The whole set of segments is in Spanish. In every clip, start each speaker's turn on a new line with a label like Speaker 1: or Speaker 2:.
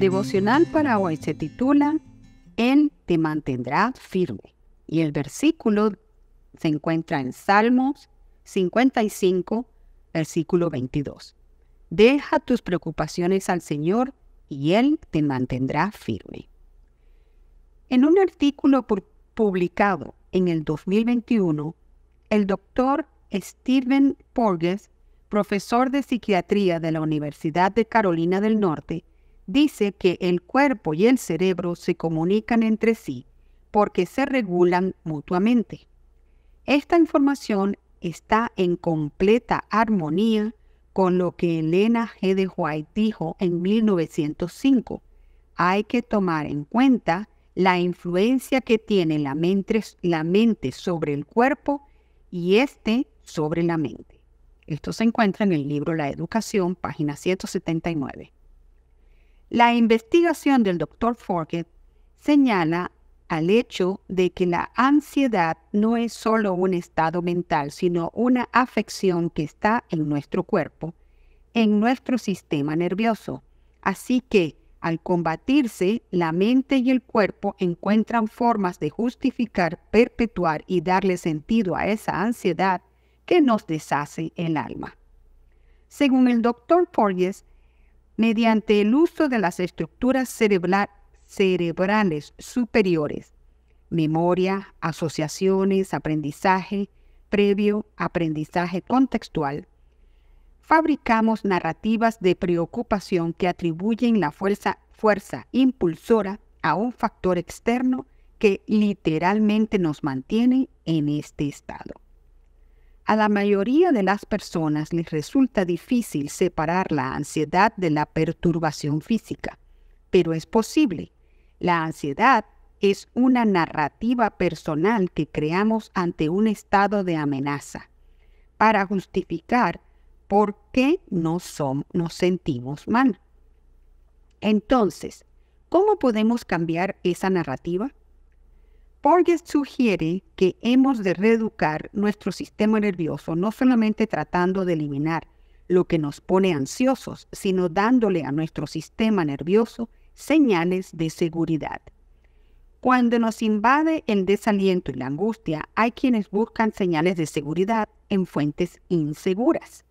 Speaker 1: devocional para hoy se titula Él te mantendrá firme y el versículo se encuentra en Salmos 55, versículo 22. Deja tus preocupaciones al Señor y Él te mantendrá firme. En un artículo publicado en el 2021, el doctor Stephen Porges, profesor de psiquiatría de la Universidad de Carolina del Norte, dice que el cuerpo y el cerebro se comunican entre sí porque se regulan mutuamente. Esta información está en completa armonía con lo que Elena G. de White dijo en 1905. Hay que tomar en cuenta la influencia que tiene la mente, la mente sobre el cuerpo y este sobre la mente. Esto se encuentra en el libro La Educación, página 179. La investigación del Dr. Forget señala al hecho de que la ansiedad no es solo un estado mental, sino una afección que está en nuestro cuerpo, en nuestro sistema nervioso. Así que, al combatirse, la mente y el cuerpo encuentran formas de justificar, perpetuar y darle sentido a esa ansiedad que nos deshace el alma. Según el Dr. Porges, mediante el uso de las estructuras cerebrales superiores, memoria, asociaciones, aprendizaje previo, aprendizaje contextual, fabricamos narrativas de preocupación que atribuyen la fuerza, impulsora a un factor externo que literalmente nos mantiene en este estado. A la mayoría de las personas les resulta difícil separar la ansiedad de la perturbación física, pero es posible. La ansiedad es una narrativa personal que creamos ante un estado de amenaza para justificar por qué nos, nos sentimos mal. Entonces, ¿cómo podemos cambiar esa narrativa? Porges sugiere que hemos de reeducar nuestro sistema nervioso no solamente tratando de eliminar lo que nos pone ansiosos, sino dándole a nuestro sistema nervioso señales de seguridad. Cuando nos invade el desaliento y la angustia, hay quienes buscan señales de seguridad en fuentes inseguras.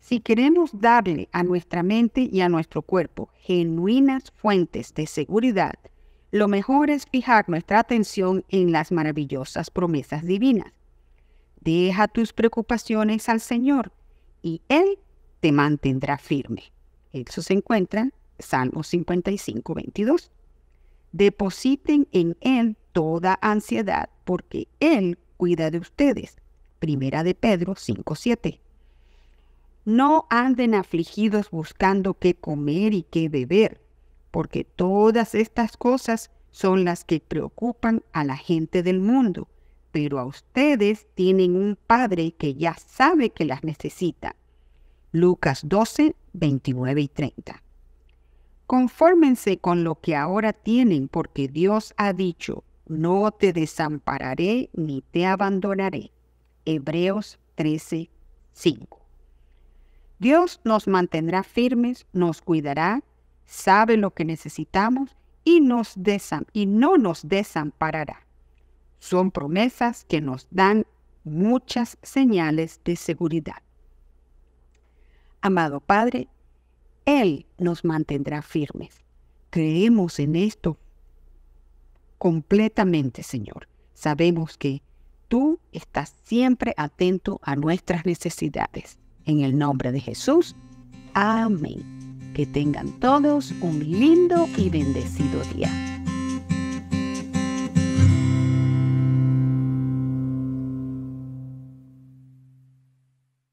Speaker 1: Si queremos darle a nuestra mente y a nuestro cuerpo genuinas fuentes de seguridad, lo mejor es fijar nuestra atención en las maravillosas promesas divinas. Deja tus preocupaciones al Señor y Él te mantendrá firme. Eso se encuentra en Salmo 55, 22. Depositen en Él toda ansiedad, porque Él cuida de ustedes. Primera de Pedro 5, 7. No anden afligidos buscando qué comer y qué beber porque todas estas cosas son las que preocupan a la gente del mundo, pero a ustedes tienen un Padre que ya sabe que las necesita. Lucas 12, 29 y 30. Confórmense con lo que ahora tienen, porque Dios ha dicho, no te desampararé ni te abandonaré. Hebreos 13, 5. Dios nos mantendrá firmes, nos cuidará sabe lo que necesitamos y, nos y no nos desamparará. Son promesas que nos dan muchas señales de seguridad. Amado Padre, Él nos mantendrá firmes. Creemos en esto completamente, Señor. Sabemos que tú estás siempre atento a nuestras necesidades. En el nombre de Jesús. Amén. Que tengan todos un lindo y bendecido día.